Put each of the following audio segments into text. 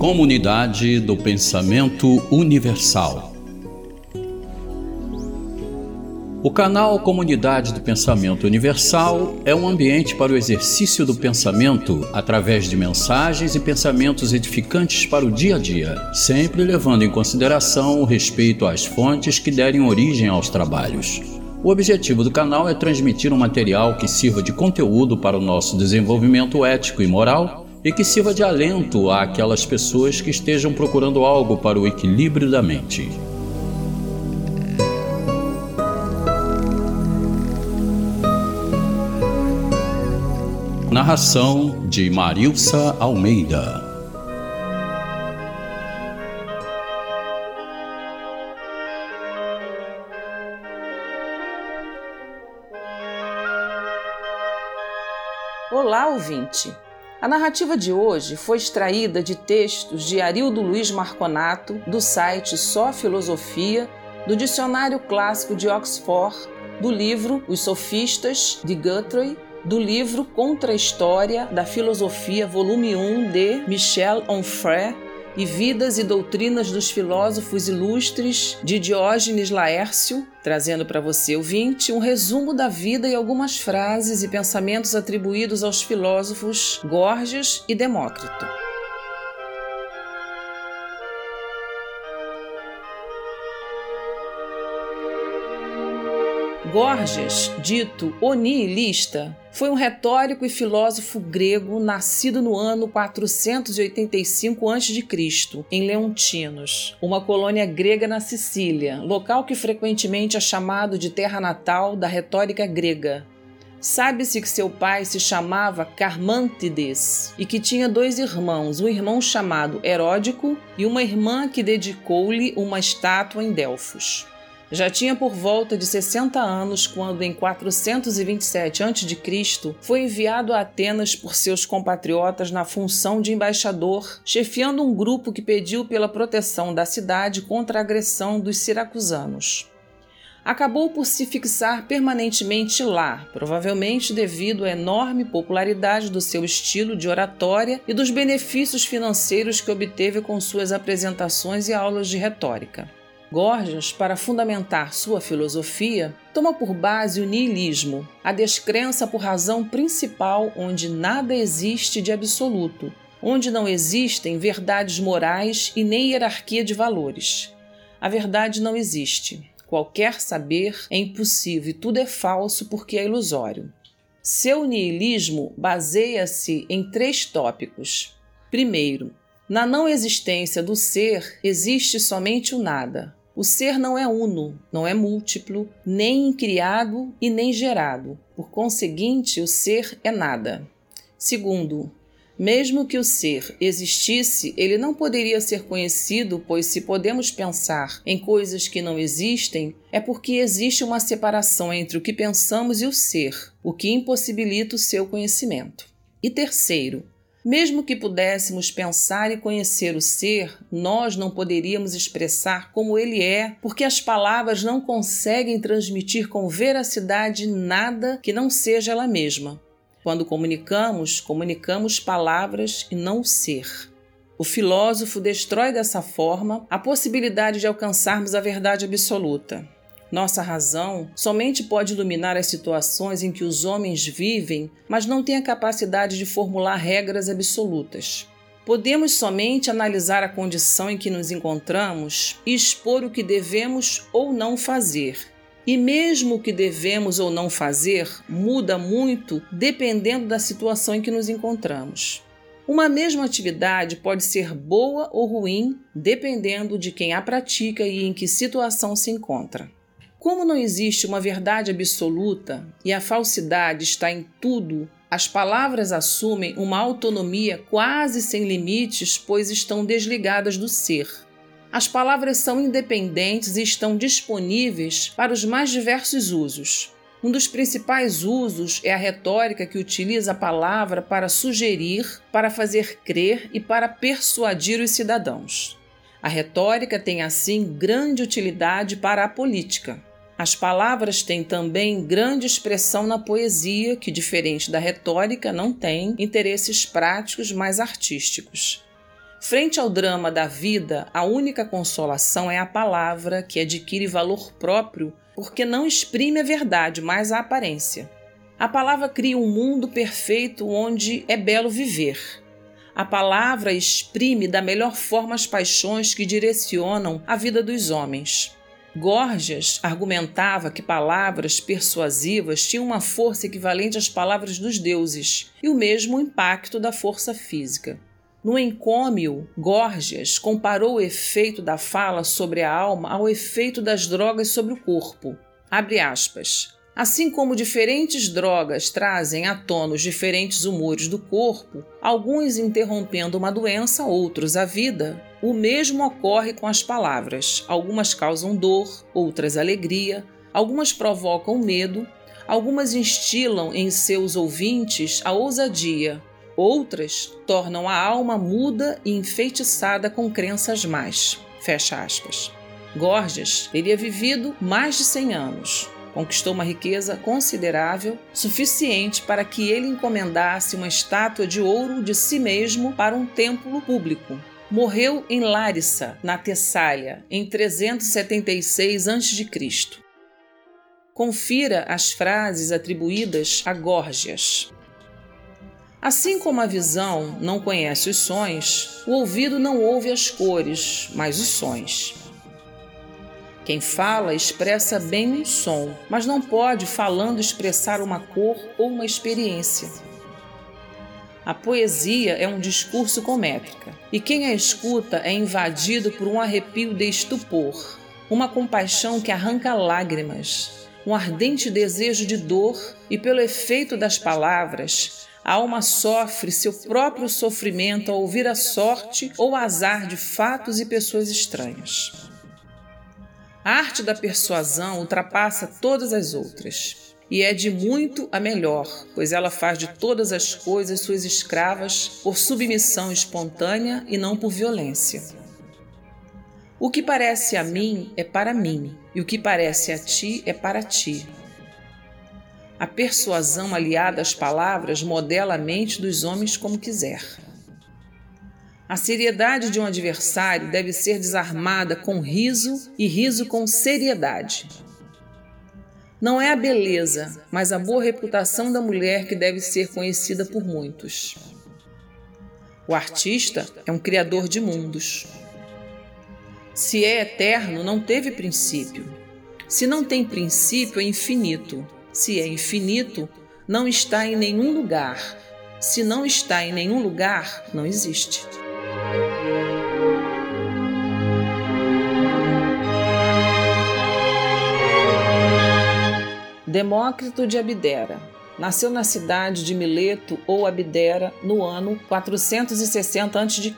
Comunidade do Pensamento Universal. O canal Comunidade do Pensamento Universal é um ambiente para o exercício do pensamento através de mensagens e pensamentos edificantes para o dia a dia, sempre levando em consideração o respeito às fontes que derem origem aos trabalhos. O objetivo do canal é transmitir um material que sirva de conteúdo para o nosso desenvolvimento ético e moral e que sirva de alento àquelas pessoas que estejam procurando algo para o equilíbrio da mente. Narração de Marilsa Almeida. Olá, ouvinte! A narrativa de hoje foi extraída de textos de Arildo Luiz Marconato, do site Só Filosofia, do Dicionário Clássico de Oxford, do livro Os Sofistas, de Guthrie, do livro Contra a História da Filosofia, volume 1, de Michel Onfray, e Vidas e Doutrinas dos Filósofos Ilustres de Diógenes Laércio, trazendo para você, ouvinte, um resumo da vida e algumas frases e pensamentos atribuídos aos filósofos Gorgias e Demócrito. Gorgias, dito o nihilista, foi um retórico e filósofo grego nascido no ano 485 a.C., em Leontinos, uma colônia grega na Sicília, local que frequentemente é chamado de terra natal da retórica grega. Sabe-se que seu pai se chamava Carmantides e que tinha dois irmãos, um irmão chamado Heródico e uma irmã que dedicou-lhe uma estátua em Delfos. Já tinha por volta de 60 anos quando, em 427 a.C., foi enviado a Atenas por seus compatriotas na função de embaixador, chefiando um grupo que pediu pela proteção da cidade contra a agressão dos siracusanos. Acabou por se fixar permanentemente lá, provavelmente devido à enorme popularidade do seu estilo de oratória e dos benefícios financeiros que obteve com suas apresentações e aulas de retórica. Gorgias, para fundamentar sua filosofia, toma por base o niilismo, a descrença por razão principal onde nada existe de absoluto, onde não existem verdades morais e nem hierarquia de valores. A verdade não existe. Qualquer saber é impossível e tudo é falso porque é ilusório. Seu niilismo baseia-se em três tópicos. Primeiro, na não existência do ser existe somente o nada. O ser não é uno, não é múltiplo, nem criado e nem gerado. Por conseguinte, o ser é nada. Segundo, mesmo que o ser existisse, ele não poderia ser conhecido, pois se podemos pensar em coisas que não existem, é porque existe uma separação entre o que pensamos e o ser, o que impossibilita o seu conhecimento. E terceiro, mesmo que pudéssemos pensar e conhecer o ser, nós não poderíamos expressar como ele é, porque as palavras não conseguem transmitir com veracidade nada que não seja ela mesma. Quando comunicamos, comunicamos palavras e não o ser. O filósofo destrói dessa forma a possibilidade de alcançarmos a verdade absoluta. Nossa razão somente pode iluminar as situações em que os homens vivem, mas não tem a capacidade de formular regras absolutas. Podemos somente analisar a condição em que nos encontramos e expor o que devemos ou não fazer. E mesmo o que devemos ou não fazer muda muito dependendo da situação em que nos encontramos. Uma mesma atividade pode ser boa ou ruim dependendo de quem a pratica e em que situação se encontra. Como não existe uma verdade absoluta e a falsidade está em tudo, as palavras assumem uma autonomia quase sem limites, pois estão desligadas do ser. As palavras são independentes e estão disponíveis para os mais diversos usos. Um dos principais usos é a retórica que utiliza a palavra para sugerir, para fazer crer e para persuadir os cidadãos. A retórica tem assim grande utilidade para a política. As palavras têm também grande expressão na poesia, que, diferente da retórica, não tem interesses práticos, mas artísticos. Frente ao drama da vida, a única consolação é a palavra que adquire valor próprio porque não exprime a verdade, mas a aparência. A palavra cria um mundo perfeito onde é belo viver. A palavra exprime da melhor forma as paixões que direcionam a vida dos homens. Gorgias argumentava que palavras persuasivas tinham uma força equivalente às palavras dos deuses e o mesmo impacto da força física. No encômio, Gorgias comparou o efeito da fala sobre a alma ao efeito das drogas sobre o corpo. Abre aspas. Assim como diferentes drogas trazem à tona os diferentes humores do corpo, alguns interrompendo uma doença, outros a vida, o mesmo ocorre com as palavras. Algumas causam dor, outras alegria, algumas provocam medo, algumas instilam em seus ouvintes a ousadia, Outras tornam a alma muda e enfeitiçada com crenças más. Fecha aspas. Gorgias teria vivido mais de 100 anos. Conquistou uma riqueza considerável, suficiente para que ele encomendasse uma estátua de ouro de si mesmo para um templo público. Morreu em Larissa, na Tessália, em 376 a.C. Confira as frases atribuídas a Gorgias. Assim como a visão não conhece os sons, o ouvido não ouve as cores, mas os sons. Quem fala expressa bem um som, mas não pode, falando, expressar uma cor ou uma experiência. A poesia é um discurso com métrica, e quem a escuta é invadido por um arrepio de estupor, uma compaixão que arranca lágrimas, um ardente desejo de dor, e pelo efeito das palavras, a alma sofre seu próprio sofrimento ao ouvir a sorte ou azar de fatos e pessoas estranhas. A arte da persuasão ultrapassa todas as outras e é de muito a melhor, pois ela faz de todas as coisas suas escravas por submissão espontânea e não por violência. O que parece a mim é para mim, e o que parece a ti é para ti. A persuasão aliada às palavras modela a mente dos homens como quiser. A seriedade de um adversário deve ser desarmada com riso e riso com seriedade. Não é a beleza, mas a boa reputação da mulher que deve ser conhecida por muitos. O artista é um criador de mundos. Se é eterno, não teve princípio. Se não tem princípio, é infinito. Se é infinito, não está em nenhum lugar. Se não está em nenhum lugar, não existe. Demócrito de Abdera nasceu na cidade de Mileto ou Abdera no ano 460 a.C.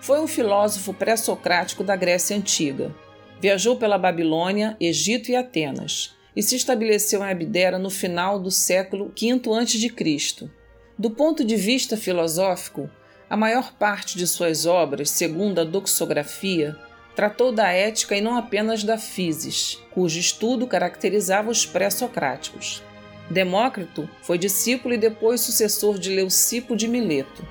Foi um filósofo pré-socrático da Grécia Antiga. Viajou pela Babilônia, Egito e Atenas e se estabeleceu em Abdera no final do século V a.C. Do ponto de vista filosófico, a maior parte de suas obras, segundo a doxografia, tratou da ética e não apenas da physis, cujo estudo caracterizava os pré-socráticos. Demócrito foi discípulo e depois sucessor de Leucipo de Mileto.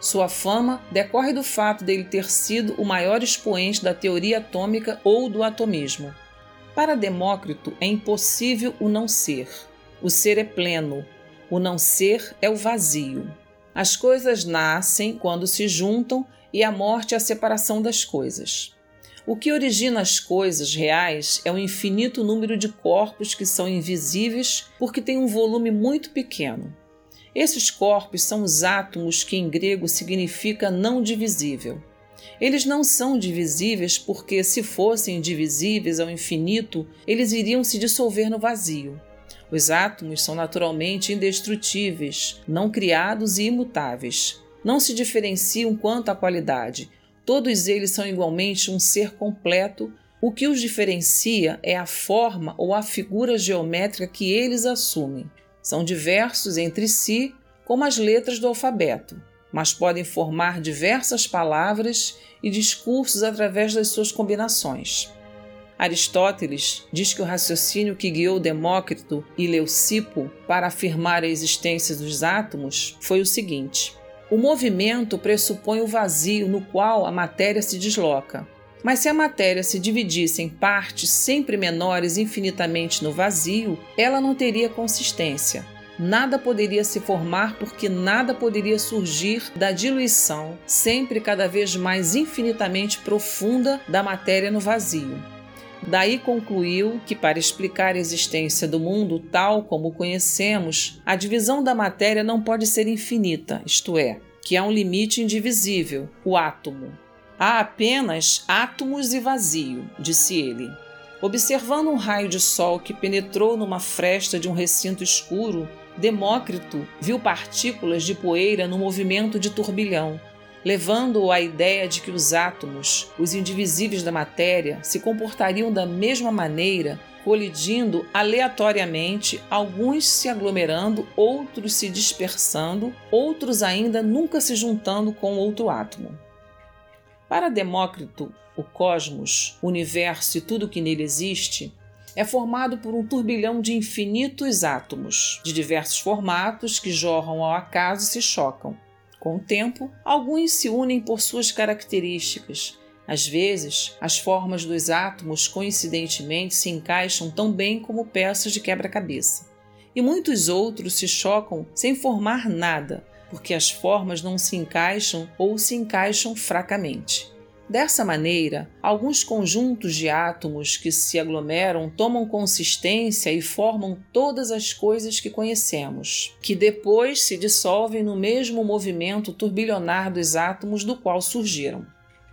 Sua fama decorre do fato dele ter sido o maior expoente da teoria atômica ou do atomismo. Para Demócrito é impossível o não ser. O ser é pleno, o não ser é o vazio. As coisas nascem quando se juntam e a morte é a separação das coisas. O que origina as coisas reais é o infinito número de corpos que são invisíveis porque têm um volume muito pequeno. Esses corpos são os átomos, que em grego significa não divisível. Eles não são divisíveis porque, se fossem divisíveis ao infinito, eles iriam se dissolver no vazio. Os átomos são naturalmente indestrutíveis, não criados e imutáveis. Não se diferenciam quanto à qualidade. Todos eles são igualmente um ser completo. O que os diferencia é a forma ou a figura geométrica que eles assumem. São diversos entre si, como as letras do alfabeto mas podem formar diversas palavras e discursos através das suas combinações. Aristóteles diz que o raciocínio que guiou Demócrito e Leucipo para afirmar a existência dos átomos foi o seguinte: O movimento pressupõe o vazio no qual a matéria se desloca. Mas se a matéria se dividisse em partes sempre menores infinitamente no vazio, ela não teria consistência. Nada poderia se formar porque nada poderia surgir da diluição, sempre cada vez mais infinitamente profunda, da matéria no vazio. Daí concluiu que, para explicar a existência do mundo tal como o conhecemos, a divisão da matéria não pode ser infinita, isto é, que há um limite indivisível, o átomo. Há apenas átomos e vazio, disse ele. Observando um raio de sol que penetrou numa fresta de um recinto escuro, Demócrito viu partículas de poeira no movimento de turbilhão, levando-o à ideia de que os átomos, os indivisíveis da matéria, se comportariam da mesma maneira, colidindo aleatoriamente, alguns se aglomerando, outros se dispersando, outros ainda nunca se juntando com outro átomo. Para Demócrito, o cosmos, o universo e tudo que nele existe é formado por um turbilhão de infinitos átomos, de diversos formatos que jorram ao acaso e se chocam. Com o tempo, alguns se unem por suas características. Às vezes, as formas dos átomos coincidentemente se encaixam tão bem como peças de quebra-cabeça. E muitos outros se chocam sem formar nada, porque as formas não se encaixam ou se encaixam fracamente. Dessa maneira, alguns conjuntos de átomos que se aglomeram tomam consistência e formam todas as coisas que conhecemos, que depois se dissolvem no mesmo movimento turbilhonar dos átomos do qual surgiram.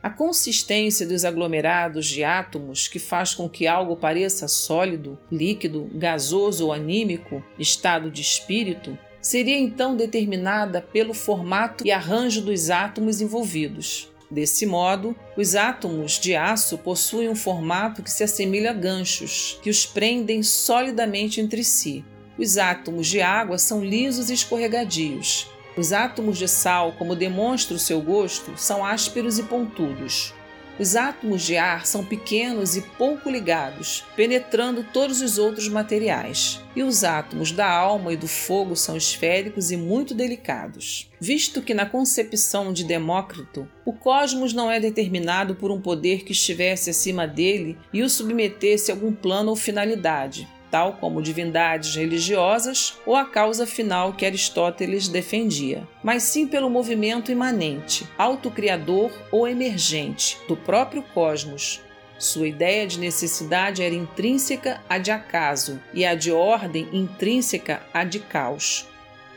A consistência dos aglomerados de átomos, que faz com que algo pareça sólido, líquido, gasoso ou anímico, estado de espírito, seria então determinada pelo formato e arranjo dos átomos envolvidos. Desse modo, os átomos de aço possuem um formato que se assemelha a ganchos, que os prendem solidamente entre si. Os átomos de água são lisos e escorregadios. Os átomos de sal, como demonstra o seu gosto, são ásperos e pontudos. Os átomos de ar são pequenos e pouco ligados, penetrando todos os outros materiais. E os átomos da alma e do fogo são esféricos e muito delicados. Visto que, na concepção de Demócrito, o cosmos não é determinado por um poder que estivesse acima dele e o submetesse a algum plano ou finalidade, tal como divindades religiosas ou a causa final que Aristóteles defendia, mas sim pelo movimento imanente, autocriador ou emergente do próprio cosmos. Sua ideia de necessidade era intrínseca à de acaso e a de ordem intrínseca à de caos.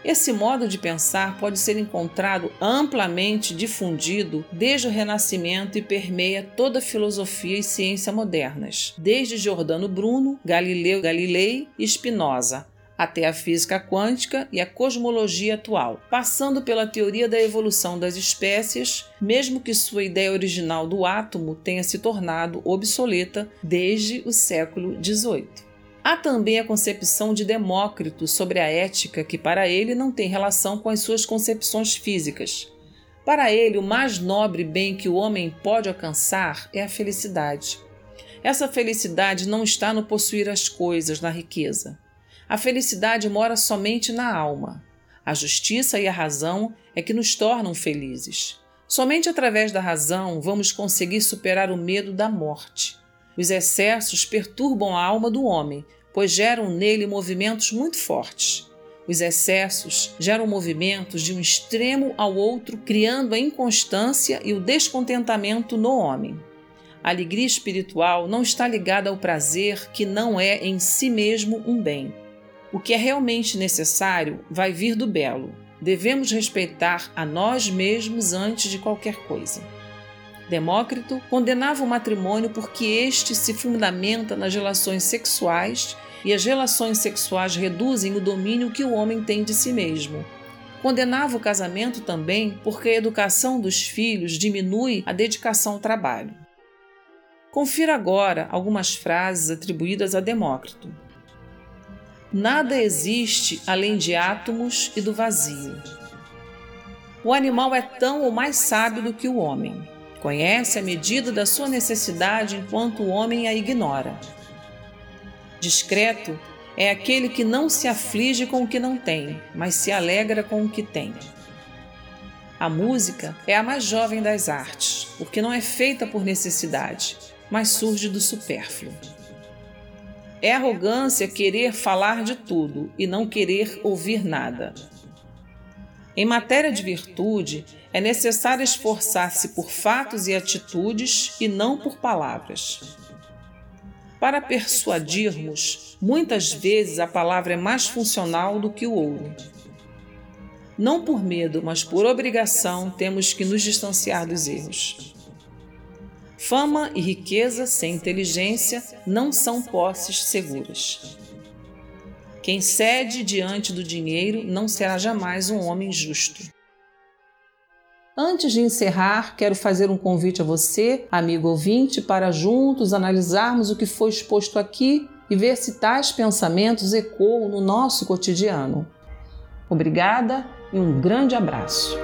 Esse modo de pensar pode ser encontrado amplamente difundido desde o Renascimento e permeia toda a filosofia e ciência modernas, desde Giordano Bruno, Galileu Galilei e Spinoza, até a física quântica e a cosmologia atual, passando pela teoria da evolução das espécies, mesmo que sua ideia original do átomo tenha se tornado obsoleta desde o século XVIII. Há também a concepção de Demócrito sobre a ética, que para ele não tem relação com as suas concepções físicas. Para ele, o mais nobre bem que o homem pode alcançar é a felicidade. Essa felicidade não está no possuir as coisas, na riqueza. A felicidade mora somente na alma. A justiça e a razão é que nos tornam felizes. Somente através da razão vamos conseguir superar o medo da morte. Os excessos perturbam a alma do homem, pois geram nele movimentos muito fortes. Os excessos geram movimentos de um extremo ao outro, criando a inconstância e o descontentamento no homem. A alegria espiritual não está ligada ao prazer que não é em si mesmo um bem. O que é realmente necessário vai vir do belo. Devemos respeitar a nós mesmos antes de qualquer coisa. Demócrito condenava o matrimônio porque este se fundamenta nas relações sexuais e as relações sexuais reduzem o domínio que o homem tem de si mesmo. Condenava o casamento também porque a educação dos filhos diminui a dedicação ao trabalho. Confira agora algumas frases atribuídas a Demócrito. Nada existe além de átomos e do vazio. O animal é tão ou mais sábio do que o homem. Conhece a medida da sua necessidade enquanto o homem a ignora. Discreto é aquele que não se aflige com o que não tem, mas se alegra com o que tem. A música é a mais jovem das artes, porque não é feita por necessidade, mas surge do supérfluo. É arrogância querer falar de tudo e não querer ouvir nada. Em matéria de virtude, é necessário esforçar-se por fatos e atitudes e não por palavras. Para persuadirmos, muitas vezes a palavra é mais funcional do que o ouro. Não por medo, mas por obrigação, temos que nos distanciar dos erros. Fama e riqueza sem inteligência não são posses seguras. Quem cede diante do dinheiro não será jamais um homem justo. Antes de encerrar, quero fazer um convite a você, amigo ouvinte, para juntos analisarmos o que foi exposto aqui e ver se tais pensamentos ecoam no nosso cotidiano. Obrigada e um grande abraço.